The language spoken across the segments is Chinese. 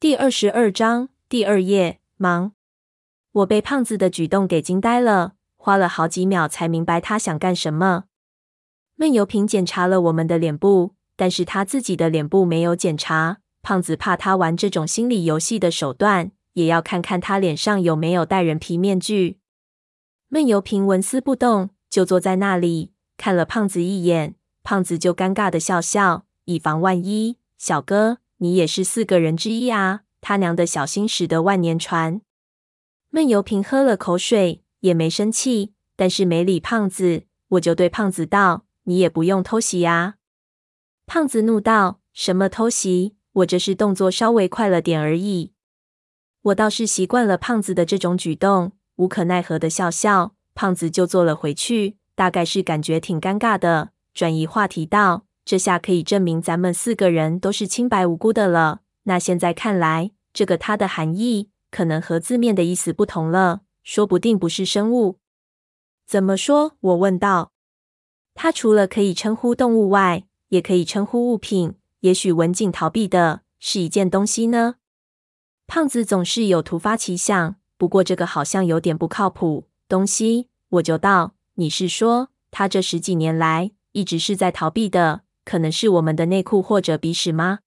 第二十二章第二页，忙。我被胖子的举动给惊呆了，花了好几秒才明白他想干什么。闷油瓶检查了我们的脸部，但是他自己的脸部没有检查。胖子怕他玩这种心理游戏的手段，也要看看他脸上有没有戴人皮面具。闷油瓶纹丝不动，就坐在那里看了胖子一眼。胖子就尴尬的笑笑，以防万一。小哥，你也是四个人之一啊！他娘的，小心驶得万年船。闷油瓶喝了口水，也没生气，但是没理胖子。我就对胖子道：“你也不用偷袭啊！”胖子怒道：“什么偷袭？我这是动作稍微快了点而已。”我倒是习惯了胖子的这种举动，无可奈何的笑笑。胖子就坐了回去，大概是感觉挺尴尬的。转移话题道：“这下可以证明咱们四个人都是清白无辜的了。那现在看来，这个它的含义可能和字面的意思不同了，说不定不是生物。怎么说？”我问道。“它除了可以称呼动物外，也可以称呼物品。也许文静逃避的是一件东西呢？”胖子总是有突发奇想，不过这个好像有点不靠谱。东西，我就道：“你是说他这十几年来？”一直是在逃避的，可能是我们的内裤或者鼻屎吗？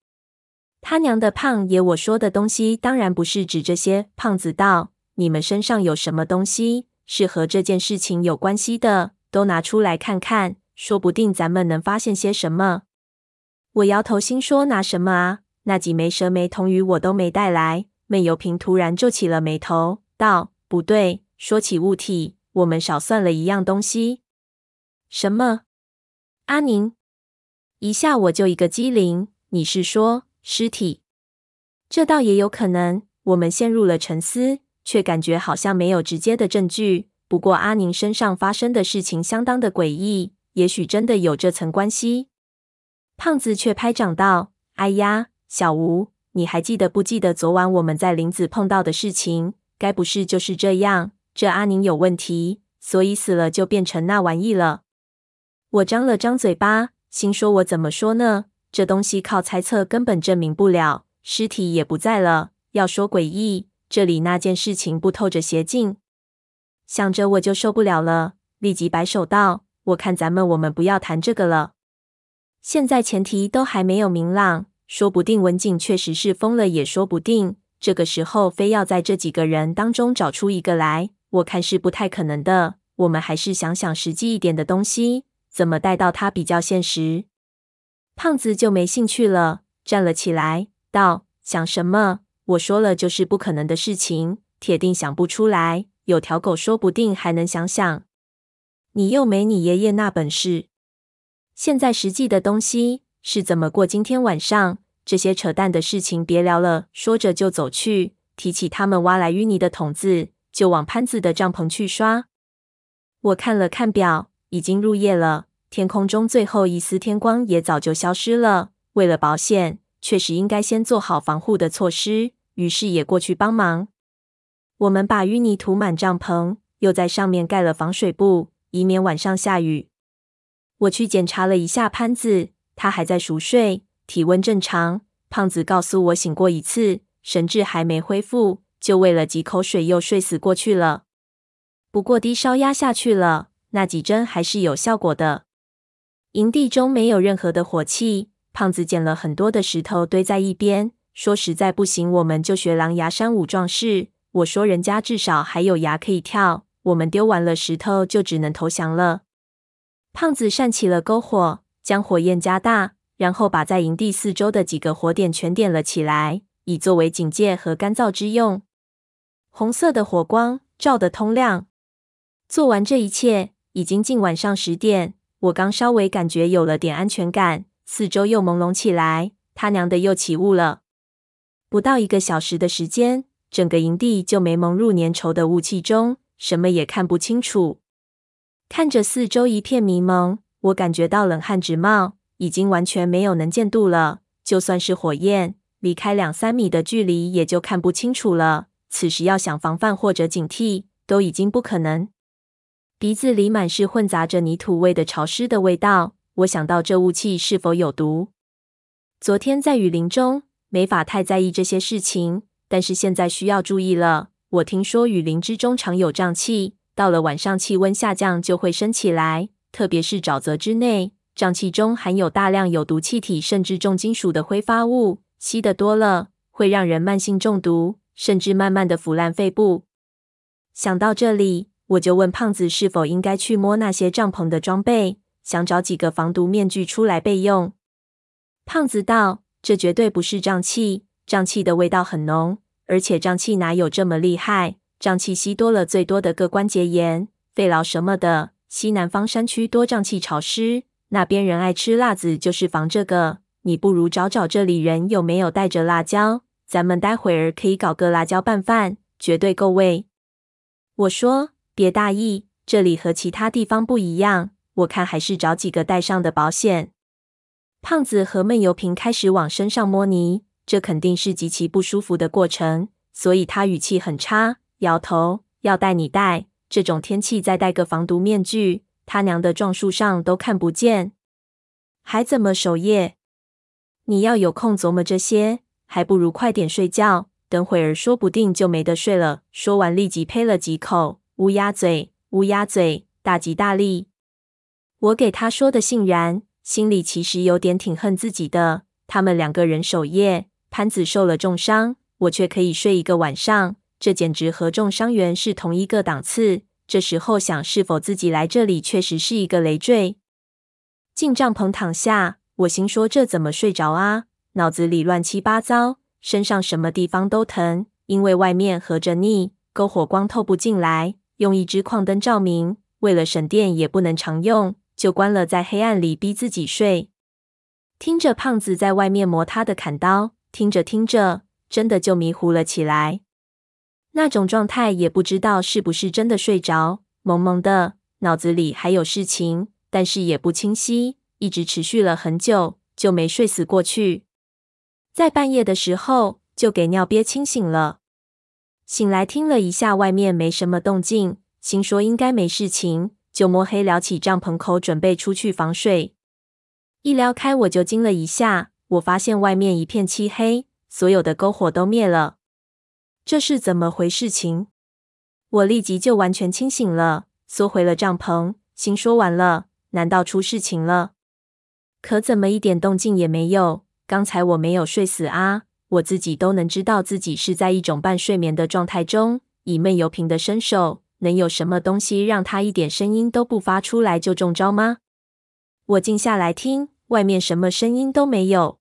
他娘的胖爷！我说的东西当然不是指这些。胖子道：“你们身上有什么东西是和这件事情有关系的？都拿出来看看，说不定咱们能发现些什么。”我摇头，心说：“拿什么啊？那几枚蛇眉铜鱼我都没带来。”闷油瓶突然皱起了眉头，道：“不对，说起物体，我们少算了一样东西。什么？”阿宁，一下我就一个机灵。你是说尸体？这倒也有可能。我们陷入了沉思，却感觉好像没有直接的证据。不过阿宁身上发生的事情相当的诡异，也许真的有这层关系。胖子却拍掌道：“哎呀，小吴，你还记得不记得昨晚我们在林子碰到的事情？该不是就是这样？这阿宁有问题，所以死了就变成那玩意了。”我张了张嘴巴，心说：“我怎么说呢？这东西靠猜测根本证明不了，尸体也不在了。要说诡异，这里那件事情不透着邪劲。”想着我就受不了了，立即摆手道：“我看咱们我们不要谈这个了。现在前提都还没有明朗，说不定文景确实是疯了，也说不定。这个时候非要在这几个人当中找出一个来，我看是不太可能的。我们还是想想实际一点的东西。”怎么带到他比较现实？胖子就没兴趣了，站了起来，道：“想什么？我说了就是不可能的事情，铁定想不出来。有条狗说不定还能想想。你又没你爷爷那本事。现在实际的东西是怎么过今天晚上？这些扯淡的事情别聊了。”说着就走去，提起他们挖来淤泥的桶子，就往潘子的帐篷去刷。我看了看表。已经入夜了，天空中最后一丝天光也早就消失了。为了保险，确实应该先做好防护的措施，于是也过去帮忙。我们把淤泥涂满帐篷，又在上面盖了防水布，以免晚上下雨。我去检查了一下潘子，他还在熟睡，体温正常。胖子告诉我醒过一次，神志还没恢复，就喂了几口水又睡死过去了。不过低烧压下去了。那几针还是有效果的。营地中没有任何的火气，胖子捡了很多的石头堆在一边，说：“实在不行，我们就学狼牙山五壮士。”我说：“人家至少还有牙可以跳，我们丢完了石头就只能投降了。”胖子扇起了篝火，将火焰加大，然后把在营地四周的几个火点全点了起来，以作为警戒和干燥之用。红色的火光照得通亮。做完这一切。已经近晚上十点，我刚稍微感觉有了点安全感，四周又朦胧起来，他娘的又起雾了。不到一个小时的时间，整个营地就没蒙入粘稠的雾气中，什么也看不清楚。看着四周一片迷蒙，我感觉到冷汗直冒，已经完全没有能见度了。就算是火焰，离开两三米的距离也就看不清楚了。此时要想防范或者警惕，都已经不可能。鼻子里满是混杂着泥土味的潮湿的味道，我想到这雾气是否有毒。昨天在雨林中，没法太在意这些事情。但是现在需要注意了。我听说雨林之中常有瘴气，到了晚上气温下降就会升起来，特别是沼泽之内，瘴气中含有大量有毒气体，甚至重金属的挥发物，吸得多了会让人慢性中毒，甚至慢慢的腐烂肺部。想到这里，我就问胖子是否应该去摸那些帐篷的装备，想找几个防毒面具出来备用。胖子道：“这绝对不是瘴气，瘴气的味道很浓。”而且瘴气哪有这么厉害？瘴气吸多了，最多的个关节炎、肺痨什么的。西南方山区多瘴气潮湿，那边人爱吃辣子，就是防这个。你不如找找这里人有没有带着辣椒，咱们待会儿可以搞个辣椒拌饭，绝对够味。我说别大意，这里和其他地方不一样，我看还是找几个带上的保险。胖子和闷油瓶开始往身上摸泥。这肯定是极其不舒服的过程，所以他语气很差，摇头。要带你带，这种天气再戴个防毒面具，他娘的撞树上都看不见，还怎么守夜？你要有空琢磨这些，还不如快点睡觉，等会儿说不定就没得睡了。说完，立即呸了几口，乌鸦嘴，乌鸦嘴，大吉大利。我给他说的信然，心里其实有点挺恨自己的。他们两个人守夜。潘子受了重伤，我却可以睡一个晚上，这简直和重伤员是同一个档次。这时候想，是否自己来这里确实是一个累赘。进帐篷躺下，我心说这怎么睡着啊？脑子里乱七八糟，身上什么地方都疼，因为外面合着腻，篝火光透不进来，用一支矿灯照明，为了省电也不能常用，就关了，在黑暗里逼自己睡。听着胖子在外面磨他的砍刀。听着听着，真的就迷糊了起来。那种状态也不知道是不是真的睡着，蒙蒙的，脑子里还有事情，但是也不清晰，一直持续了很久，就没睡死过去。在半夜的时候，就给尿憋清醒了。醒来听了一下，外面没什么动静，心说应该没事情，就摸黑撩起帐篷口，准备出去防水。一撩开，我就惊了一下。我发现外面一片漆黑，所有的篝火都灭了。这是怎么回事情？我立即就完全清醒了，缩回了帐篷，心说完了，难道出事情了？可怎么一点动静也没有？刚才我没有睡死啊！我自己都能知道自己是在一种半睡眠的状态中。以闷油瓶的身手，能有什么东西让他一点声音都不发出来就中招吗？我静下来听。外面什么声音都没有，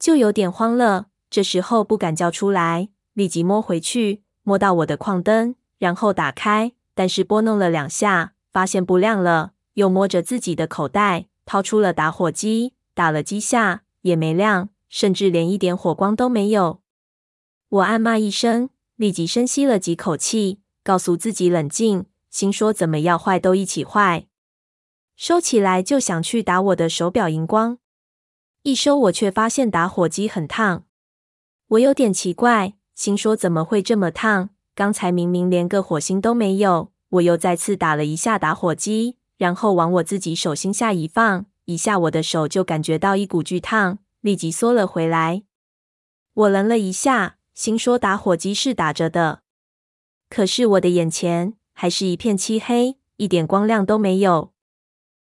就有点慌了。这时候不敢叫出来，立即摸回去，摸到我的矿灯，然后打开，但是拨弄了两下，发现不亮了。又摸着自己的口袋，掏出了打火机，打了几下也没亮，甚至连一点火光都没有。我暗骂一声，立即深吸了几口气，告诉自己冷静，心说怎么要坏都一起坏。收起来就想去打我的手表荧光，一收我却发现打火机很烫，我有点奇怪，心说怎么会这么烫？刚才明明连个火星都没有。我又再次打了一下打火机，然后往我自己手心下一放，一下我的手就感觉到一股巨烫，立即缩了回来。我愣了一下，心说打火机是打着的，可是我的眼前还是一片漆黑，一点光亮都没有。